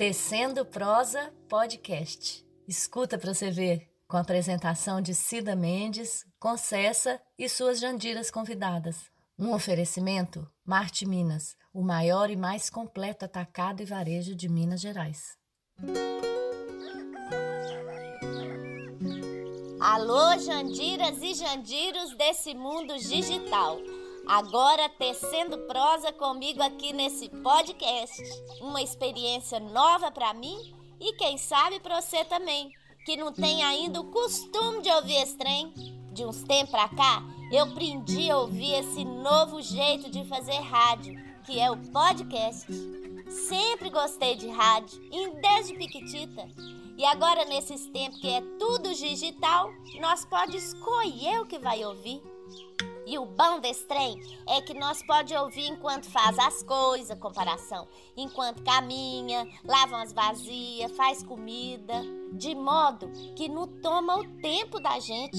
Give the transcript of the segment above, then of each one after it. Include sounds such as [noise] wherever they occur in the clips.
Tecendo Prosa Podcast. Escuta para você ver, com a apresentação de Cida Mendes, Concessa e suas jandiras convidadas. Um oferecimento Marte Minas, o maior e mais completo atacado e varejo de Minas Gerais. Alô, Jandiras e Jandiros desse mundo digital. Agora tecendo prosa comigo aqui nesse podcast. Uma experiência nova para mim e quem sabe para você também, que não tem ainda o costume de ouvir esse trem. De uns tempos pra cá, eu aprendi a ouvir esse novo jeito de fazer rádio, que é o podcast. Sempre gostei de rádio, desde piquitita. E agora, nesses tempos que é tudo digital, nós pode escolher o que vai ouvir. E o bom desse trem é que nós pode ouvir enquanto faz as coisas, comparação, enquanto caminha, lava umas vazias, faz comida, de modo que não toma o tempo da gente.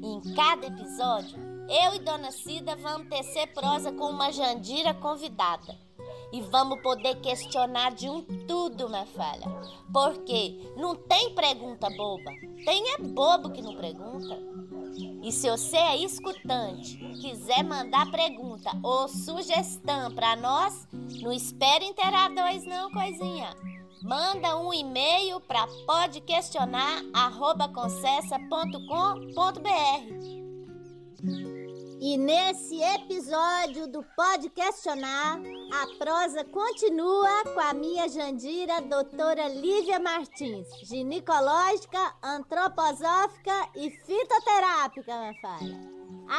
em cada episódio, eu e Dona Cida vamos tecer prosa com uma Jandira convidada. E vamos poder questionar de um tudo, minha falha. Porque não tem pergunta boba. Tem é bobo que não pergunta. E se você é escutante, quiser mandar pergunta ou sugestão para nós, não espere interar dois não, coisinha. Manda um e-mail para podquestionar@concessa.com.br. E nesse episódio do Pode Questionar, a prosa continua com a minha Jandira, doutora Lívia Martins, ginecológica, antroposófica e fitoterápica, minha filha.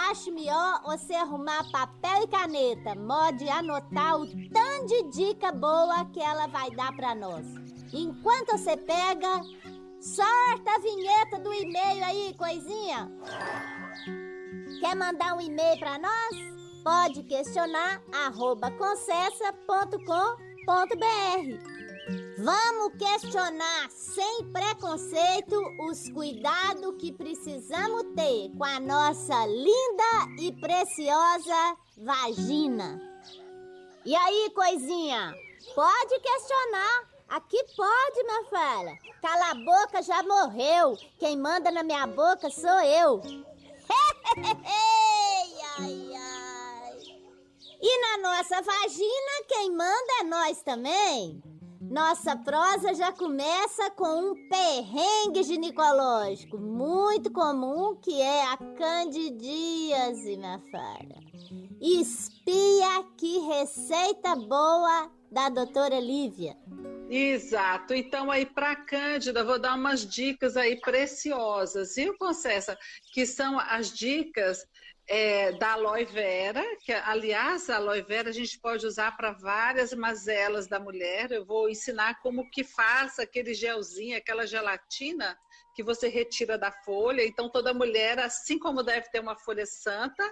Acho melhor você arrumar papel e caneta, mode anotar o tanto de dica boa que ela vai dar para nós. Enquanto você pega, sorta a vinheta do e-mail aí, coisinha. Quer mandar um e-mail para nós? Pode questionar arroba concessa.com.br. Vamos questionar sem preconceito os cuidados que precisamos ter com a nossa linda e preciosa vagina. E aí, coisinha? Pode questionar. Aqui pode, minha filha. Cala a boca, já morreu. Quem manda na minha boca sou eu. [laughs] ai, ai. E na nossa vagina, quem manda é nós também. Nossa prosa já começa com um perrengue ginecológico muito comum que é a candidíase, minha filha. Espia que receita boa da doutora Lívia. Exato. Então, aí, para Cândida, vou dar umas dicas aí preciosas, viu, Concessa? Que são as dicas é, da aloe vera, que, aliás, a aloe vera a gente pode usar para várias mazelas da mulher. Eu vou ensinar como que faz aquele gelzinho, aquela gelatina que você retira da folha. Então, toda mulher, assim como deve ter uma folha santa,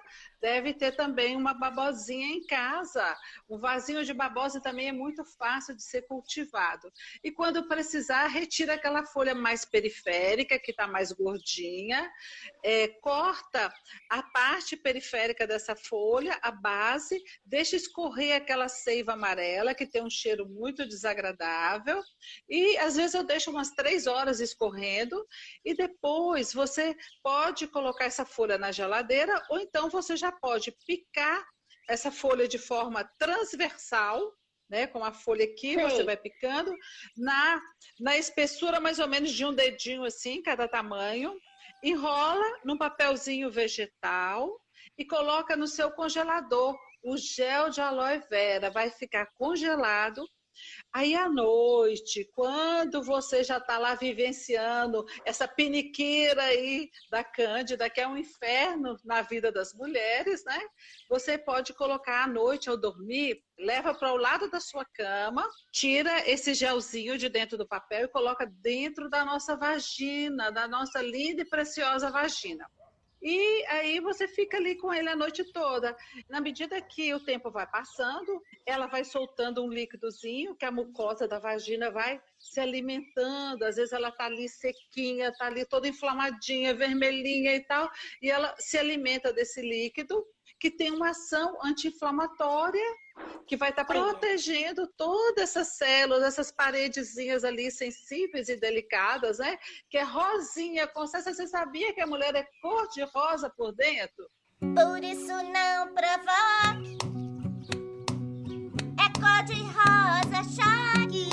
deve ter também uma babosinha em casa. Um vasinho de babosa também é muito fácil de ser cultivado. E quando precisar, retira aquela folha mais periférica, que está mais gordinha, é, corta a parte periférica dessa folha, a base, deixa escorrer aquela seiva amarela, que tem um cheiro muito desagradável. E às vezes eu deixo umas três horas escorrendo e depois você pode colocar essa folha na geladeira ou então você já pode picar essa folha de forma transversal, né, com a folha aqui, Sim. você vai picando, na, na espessura mais ou menos de um dedinho assim, cada tamanho, enrola num papelzinho vegetal e coloca no seu congelador o gel de aloe vera, vai ficar congelado Aí à noite, quando você já está lá vivenciando essa piniqueira aí da Cândida, que é um inferno na vida das mulheres, né? Você pode colocar à noite ao dormir, leva para o lado da sua cama, tira esse gelzinho de dentro do papel e coloca dentro da nossa vagina, da nossa linda e preciosa vagina. E aí você fica ali com ele a noite toda. Na medida que o tempo vai passando, ela vai soltando um líquidozinho, que a mucosa da vagina vai se alimentando. Às vezes ela tá ali sequinha, tá ali toda inflamadinha, vermelhinha e tal, e ela se alimenta desse líquido que tem uma ação anti-inflamatória que vai estar tá protegendo todas essas células, essas paredezinhas ali sensíveis e delicadas, né? Que é rosinha. Constância, você sabia que a mulher é cor de rosa por dentro? Por isso não provoque. É cor de rosa, choque.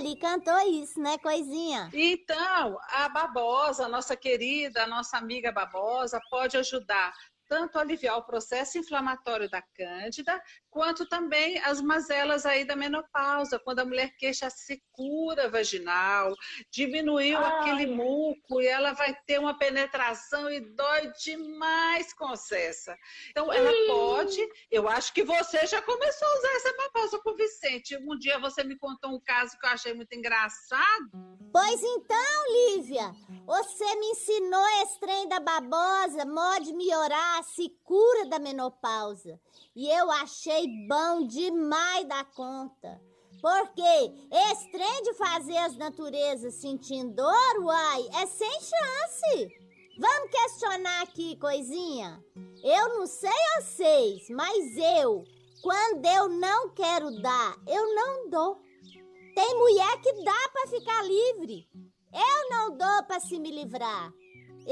A Lee cantou isso, né, coisinha? Então, a Babosa, nossa querida, nossa amiga Babosa, pode ajudar tanto aliviar o processo inflamatório da cândida, quanto também as mazelas aí da menopausa, quando a mulher queixa a secura vaginal, diminuiu Ai. aquele muco e ela vai ter uma penetração e dói demais com cessa. Então, ela pode, eu acho que você já começou a usar essa babosa com o Vicente. Um dia você me contou um caso que eu achei muito engraçado. Pois então, Lívia, você me ensinou esse trem da babosa, modo melhorar se cura da menopausa. E eu achei bom demais da conta. Porque esse trem de fazer as naturezas sentindo dor, uai, é sem chance. Vamos questionar aqui, coisinha? Eu não sei vocês, mas eu, quando eu não quero dar, eu não dou. Tem mulher que dá para ficar livre. Eu não dou para se me livrar.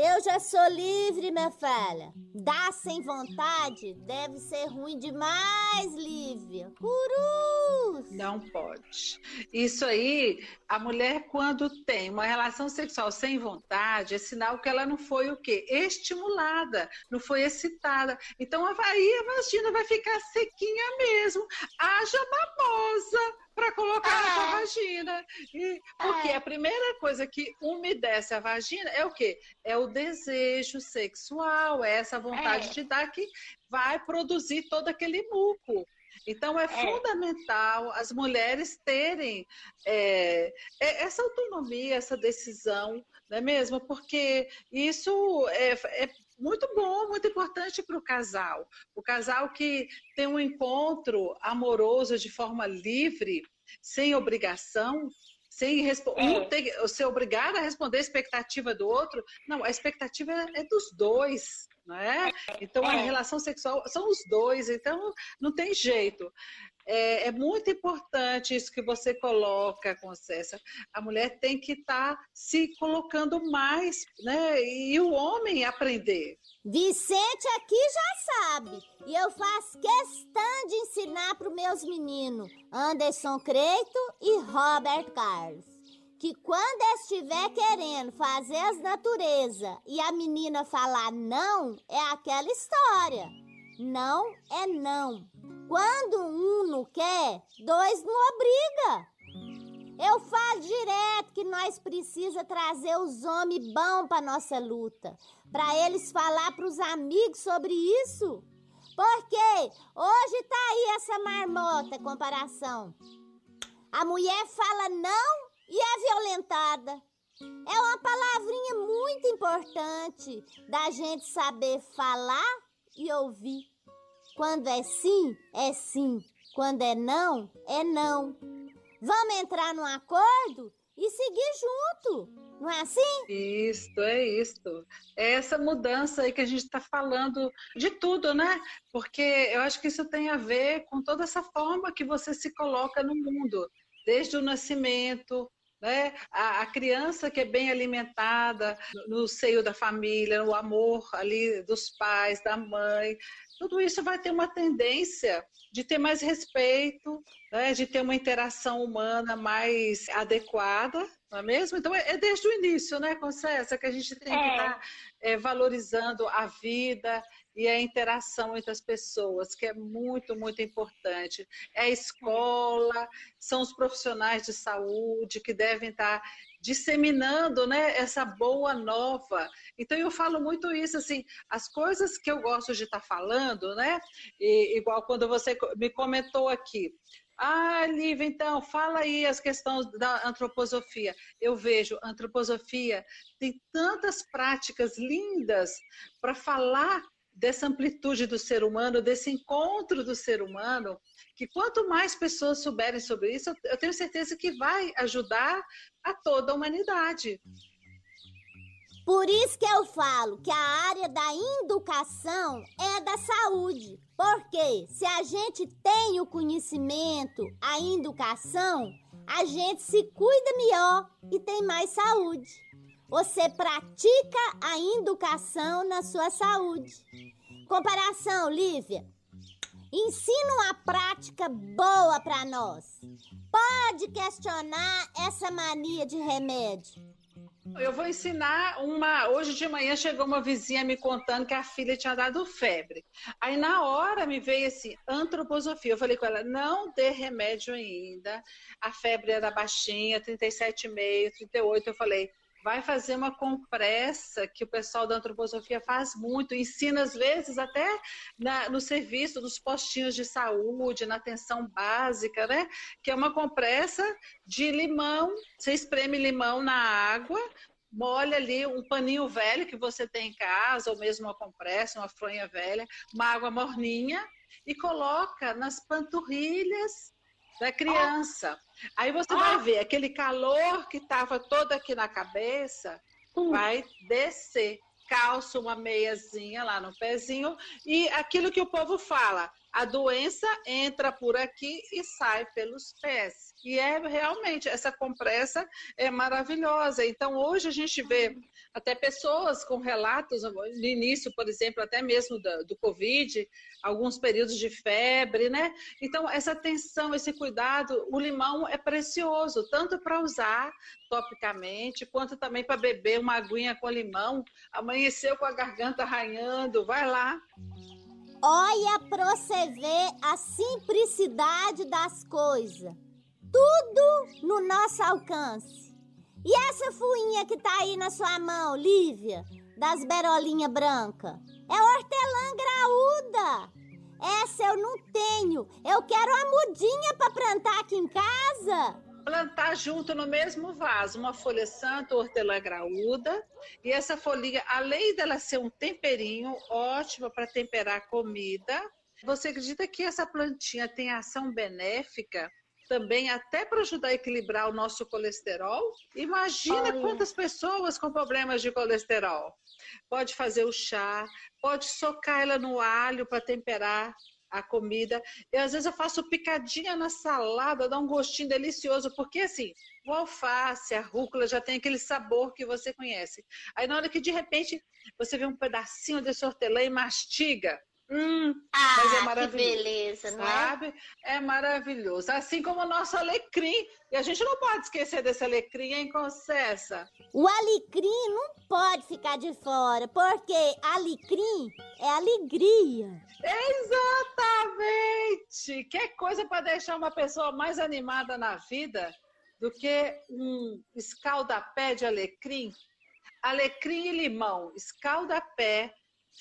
Eu já sou livre, minha filha. Dar sem vontade deve ser ruim demais, Lívia. Curus! Não pode. Isso aí, a mulher quando tem uma relação sexual sem vontade, é sinal que ela não foi o quê? Estimulada, não foi excitada. Então aí a vagina vai ficar sequinha mesmo. Haja babosa para colocar na sua é. vagina. E, porque é. a primeira coisa que umedece a vagina é o quê? É o desejo sexual, é essa vontade é. de dar que vai produzir todo aquele muco. Então, é, é, fundamental as mulheres terem é, é, essa autonomia, essa decisão, não é mesmo? Porque isso é, é muito bom, muito importante para o casal. O casal que tem um encontro amoroso de forma livre, sem obrigação, sem é. um ter, ser obrigado a responder a expectativa do outro. Não, a expectativa é dos dois. Não é? Então, a é. relação sexual são os dois, então não tem jeito. É, é, muito importante isso que você coloca, Concessa. A mulher tem que estar tá se colocando mais, né? E o homem aprender. Vicente aqui já sabe. E eu faço questão de ensinar para os meus meninos, Anderson Creito e Robert Carlos, que quando estiver querendo fazer as naturezas e a menina falar não, é aquela história. Não é não. Quando um não quer, dois não obriga. Eu falo direto que nós precisa trazer os homens bons para nossa luta, para eles falar para os amigos sobre isso. Porque hoje tá aí essa marmota comparação. A mulher fala não e é violentada. É uma palavrinha muito importante da gente saber falar e ouvir. Quando é sim, é sim. Quando é não, é não. Vamos entrar num acordo e seguir junto. Não é assim? Isso, é isso. É essa mudança aí que a gente está falando de tudo, né? Porque eu acho que isso tem a ver com toda essa forma que você se coloca no mundo, desde o nascimento, né? A, a, criança que é bem alimentada no seio da família, no amor ali dos pais, da mãe, tudo isso vai ter uma tendência de ter mais respeito, né, de ter uma interação humana mais adequada, não é mesmo? Então é, é desde o início, né, Concessa, que a gente tem é. que estar tá, é, valorizando a vida e a interação entre as pessoas, que é muito, muito importante. É a escola, são os profissionais de saúde que devem estar disseminando né, essa boa nova. Então eu falo muito isso, assim, as coisas que eu gosto de estar falando, né? E, igual quando você me comentou aqui. Ah, Lívia, então, fala aí as questões da antroposofia. Eu vejo, antroposofia tem tantas práticas lindas para falar dessa amplitude do ser humano, desse encontro do ser humano, que quanto mais pessoas souberem sobre isso, eu tenho certeza que vai ajudar a toda a humanidade. Por isso que eu falo que a área da educação é da saúde. Porque se a gente tem o conhecimento, a educação, a gente se cuida melhor e tem mais saúde. Você pratica a educação na sua saúde. Comparação, Lívia. Ensina uma prática boa para nós. Pode questionar essa mania de remédio. Eu vou ensinar uma. Hoje de manhã chegou uma vizinha me contando que a filha tinha dado febre. Aí na hora me veio assim, antroposofia. Eu falei com ela: não dê remédio ainda. A febre era baixinha, 37,5, 38. Eu falei: vai fazer uma compressa, que o pessoal da antroposofia faz muito, ensina às vezes até na, no serviço dos postinhos de saúde, na atenção básica, né? Que é uma compressa de limão, você espreme limão na água, molha ali um paninho velho que você tem em casa, ou mesmo uma compressa, uma fronha velha, uma água morninha, e coloca nas panturrilhas da criança. Aí você vai ver aquele calor que estava todo aqui na cabeça, hum. vai descer. Calça uma meiazinha lá no pezinho e aquilo que o povo fala, a doença entra por aqui e sai pelos pés. E é realmente, essa compressa é maravilhosa. Então, hoje a gente vê até pessoas com relatos, no início, por exemplo, até mesmo do, do Covid, alguns períodos de febre, né? Então, essa atenção, esse cuidado, o limão é precioso, tanto para usar topicamente, quanto também para beber uma aguinha com limão. Amanheceu com a garganta arranhando, vai lá. Olha para você ver a simplicidade das coisas. Tudo no nosso alcance. E essa fuinha que tá aí na sua mão, Lívia, das berolinhas brancas? É hortelã graúda. Essa eu não tenho. Eu quero a mudinha para plantar aqui em casa plantar junto no mesmo vaso uma folha santa, hortelã graúda, e essa folhinha, além dela ser um temperinho ótimo para temperar a comida, você acredita que essa plantinha tem ação benéfica também até para ajudar a equilibrar o nosso colesterol? Imagina Olha. quantas pessoas com problemas de colesterol. Pode fazer o chá, pode socar ela no alho para temperar a comida. E às vezes eu faço picadinha na salada, dá um gostinho delicioso, porque assim, o alface, a rúcula já tem aquele sabor que você conhece. Aí na hora que de repente você vê um pedacinho desse hortelã e mastiga, Hum, ah, mas é maravilhoso. Que beleza, não sabe? é? É maravilhoso. Assim como o nosso alecrim. E a gente não pode esquecer desse alecrim, hein, Concessa? O alecrim não pode ficar de fora, porque alecrim é alegria. Exatamente! Quer coisa para deixar uma pessoa mais animada na vida do que um escaldapé de alecrim? Alecrim e limão, escaldapé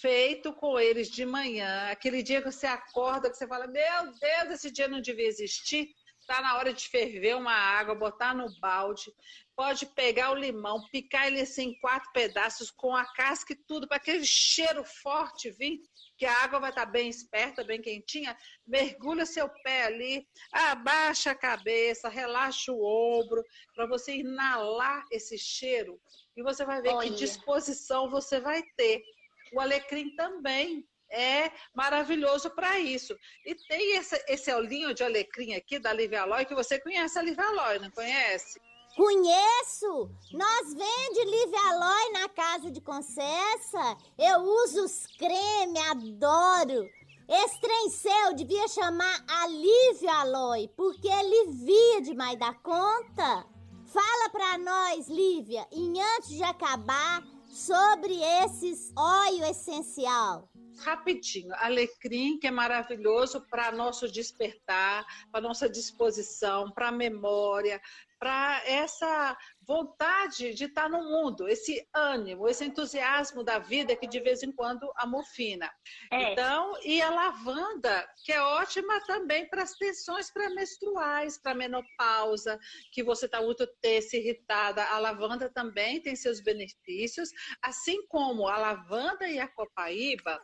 feito com eles de manhã, aquele dia que você acorda, que você fala, meu Deus, esse dia não devia existir. Está na hora de ferver uma água, botar no balde. Pode pegar o limão, picar ele assim em quatro pedaços, com a casca e tudo, para aquele cheiro forte vir, que a água vai estar tá bem esperta, bem quentinha. Mergulha seu pé ali, abaixa a cabeça, relaxa o ombro, para você inalar esse cheiro. E você vai ver Olha. que disposição você vai ter o alecrim também é maravilhoso para isso. E tem esse, esse olhinho de alecrim aqui da Livialoy, que você conhece a Livialoy, não conhece? Conheço! Nós vende Livialoy na casa de Concessa. Eu uso os creme, adoro. Esse trem seu devia chamar Alívio Aloy, porque alivia demais da conta. Fala pra nós, Lívia, e antes de acabar, sobre esses óleo essencial? Rapidinho, alecrim, que é maravilhoso para nosso despertar, para nossa disposição, para a memória, para essa vontade de estar no mundo, esse ânimo, esse entusiasmo da vida que de vez em quando amofina. É. Então, e a lavanda, que é ótima também para as tensões pré-menstruais, para menopausa, que você está muito terça, irritada. A lavanda também tem seus benefícios, assim como a lavanda e a copaíba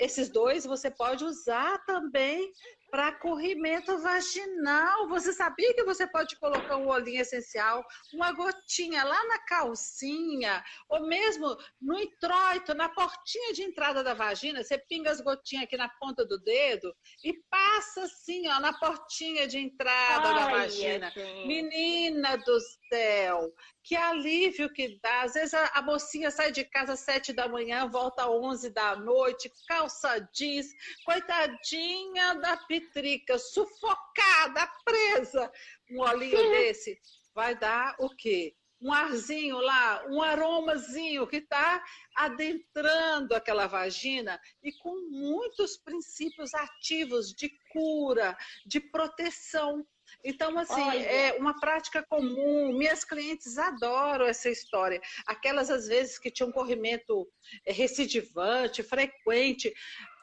esses dois você pode usar também para corrimento vaginal. Você sabia que você pode colocar um olhinho essencial, uma gotinha lá na calcinha, ou mesmo no introito, na portinha de entrada da vagina, você pinga as gotinhas aqui na ponta do dedo e passa assim, ó, na portinha de entrada Ai, da vagina. Assim. Menina do céu, que alívio que dá. Às vezes a, a mocinha sai de casa às sete da manhã, volta às onze da noite, calça jeans, coitadinha da pitrica, sufocada, presa. Um olhinho desse vai dar o quê? Um arzinho lá, um aromazinho que está adentrando aquela vagina e com muitos princípios ativos de cura, de proteção. Então, assim, Olha. é uma prática comum. Minhas clientes adoram essa história. Aquelas, às vezes, que tinham corrimento é, recidivante, frequente,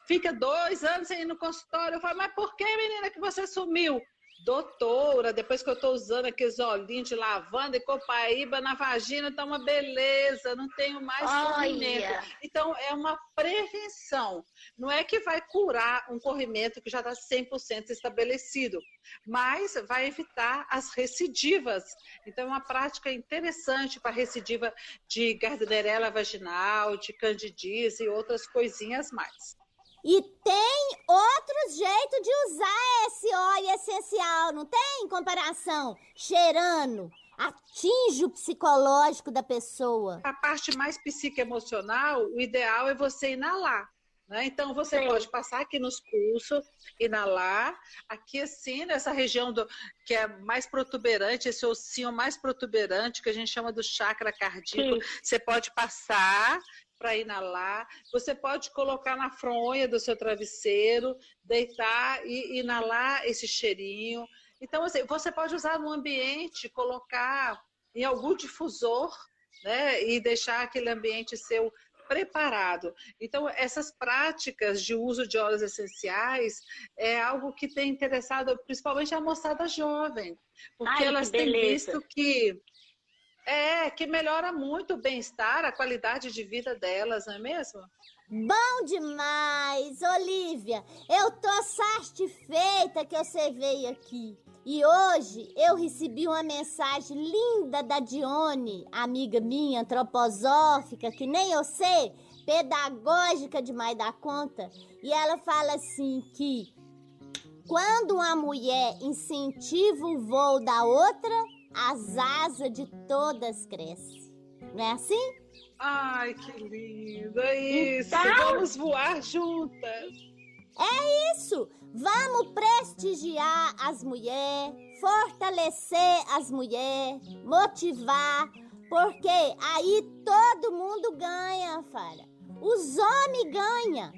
fica dois anos ir no consultório. Eu falo, mas por que, menina, que você sumiu? Doutora, depois que eu estou usando aqueles olhinhos de lavanda e copaíba na vagina, tá uma beleza, não tenho mais corrimento. Então, é uma prevenção. Não é que vai curar um corrimento que já está 100% estabelecido, mas vai evitar as recidivas. Então, é uma prática interessante para recidiva de gardnerella vaginal, de candidíase e outras coisinhas mais. E tem outros jeitos de usar esse óleo essencial, não tem? Em comparação, cheirando, atinge o psicológico da pessoa. A parte mais psicoemocional, o ideal é você inalar. Né? Então, você Sim. pode passar aqui nos pulsos, inalar, aqui assim, nessa região do, que é mais protuberante, esse ossinho mais protuberante, que a gente chama do chakra cardíaco. Sim. Você pode passar para inalar. Você pode colocar na fronha do seu travesseiro, deitar e inalar esse cheirinho. Então, assim, você pode usar no ambiente, colocar em algum difusor, né? E deixar aquele ambiente seu preparado. Então, essas práticas de uso de óleos essenciais é algo que tem interessado principalmente a moçada jovem, porque Ai, elas têm visto que é, que melhora muito o bem-estar, a qualidade de vida delas, não é mesmo? Bom demais, Olivia. Eu tô satisfeita que você veio aqui. E hoje eu recebi uma mensagem linda da Dione, amiga minha, antroposófica, que nem eu sei, pedagógica demais da conta. E ela fala assim que quando uma mulher incentiva o voo da outra, as asas de todas crescem. Não é assim? Ai, que lindo! É isso! Então, Vamos voar juntas! É isso! Vamos prestigiar as mulheres, fortalecer as mulheres, motivar, porque aí todo mundo ganha, Fara. Os homens ganham.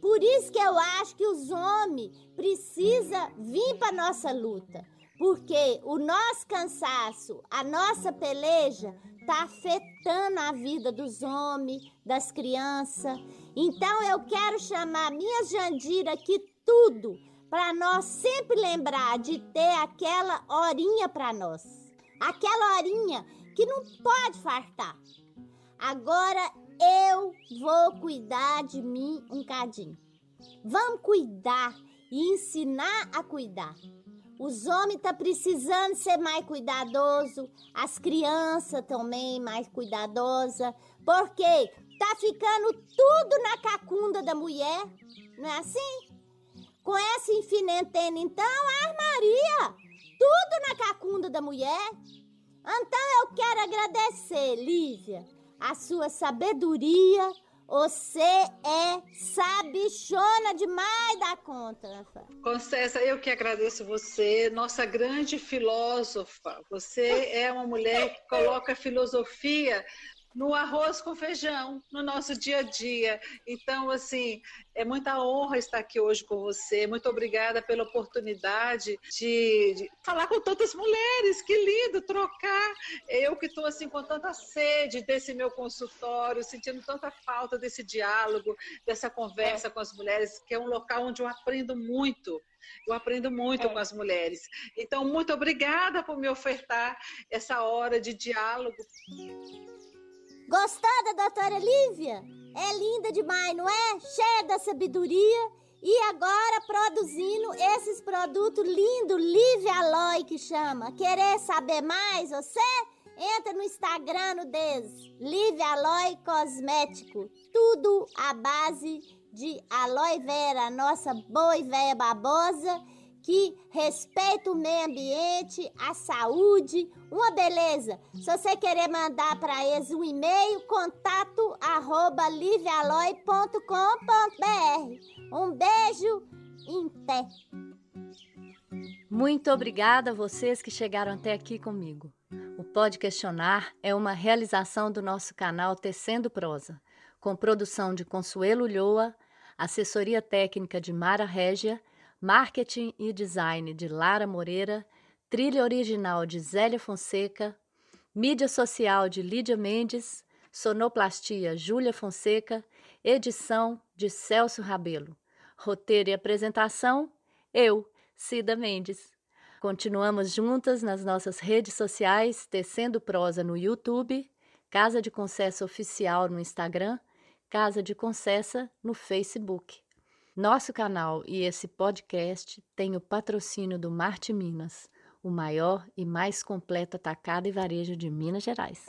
Por isso que eu acho que os homens precisam vir para nossa luta. Porque o nosso cansaço, a nossa peleja, está afetando a vida dos homens, das crianças. Então eu quero chamar minha Jandira aqui tudo para nós sempre lembrar de ter aquela horinha para nós. Aquela horinha que não pode fartar. Agora eu vou cuidar de mim um cadinho. Vamos cuidar e ensinar a cuidar. Os homens estão tá precisando ser mais cuidadoso, as crianças também mais cuidadosa, porque tá ficando tudo na cacunda da mulher, não é assim? Com essa infinitena, então, ah, Maria, tudo na cacunda da mulher. Então eu quero agradecer, Lívia, a sua sabedoria, você é sabichona demais da conta, Rafa. Concessa, eu que agradeço você, nossa grande filósofa. Você é uma mulher que coloca filosofia no arroz com feijão, no nosso dia a dia. Então, assim, é muita honra estar aqui hoje com você. Muito obrigada pela oportunidade de, de falar com tantas mulheres. Que lindo trocar. Eu que estou assim com tanta sede desse meu consultório, sentindo tanta falta desse diálogo, dessa conversa com as mulheres, que é um local onde eu aprendo muito. Eu aprendo muito é. com as mulheres. Então, muito obrigada por me ofertar essa hora de diálogo. Gostou da doutora Lívia? É linda demais, não é? Cheia da sabedoria e agora produzindo esses produtos lindos, Live Aloy que chama. Querer saber mais, você? Entra no Instagram no deles, Live Aloy Cosmético. Tudo à base de aloe vera, nossa boa e velha babosa que respeita o meio ambiente, a saúde, uma beleza. Se você querer mandar para eles um e-mail, contato arroba. Um beijo em té. Muito obrigada a vocês que chegaram até aqui comigo. O Pode Questionar é uma realização do nosso canal Tecendo Prosa, com produção de Consuelo Ulloa, assessoria técnica de Mara Régia Marketing e Design de Lara Moreira, trilha original de Zélia Fonseca, mídia social de Lídia Mendes, sonoplastia Júlia Fonseca, edição de Celso Rabelo, roteiro e apresentação eu, Cida Mendes. Continuamos juntas nas nossas redes sociais, Tecendo Prosa no YouTube, Casa de Concessa Oficial no Instagram, Casa de Concessa no Facebook. Nosso canal e esse podcast têm o patrocínio do Marte Minas, o maior e mais completo atacado e varejo de Minas Gerais.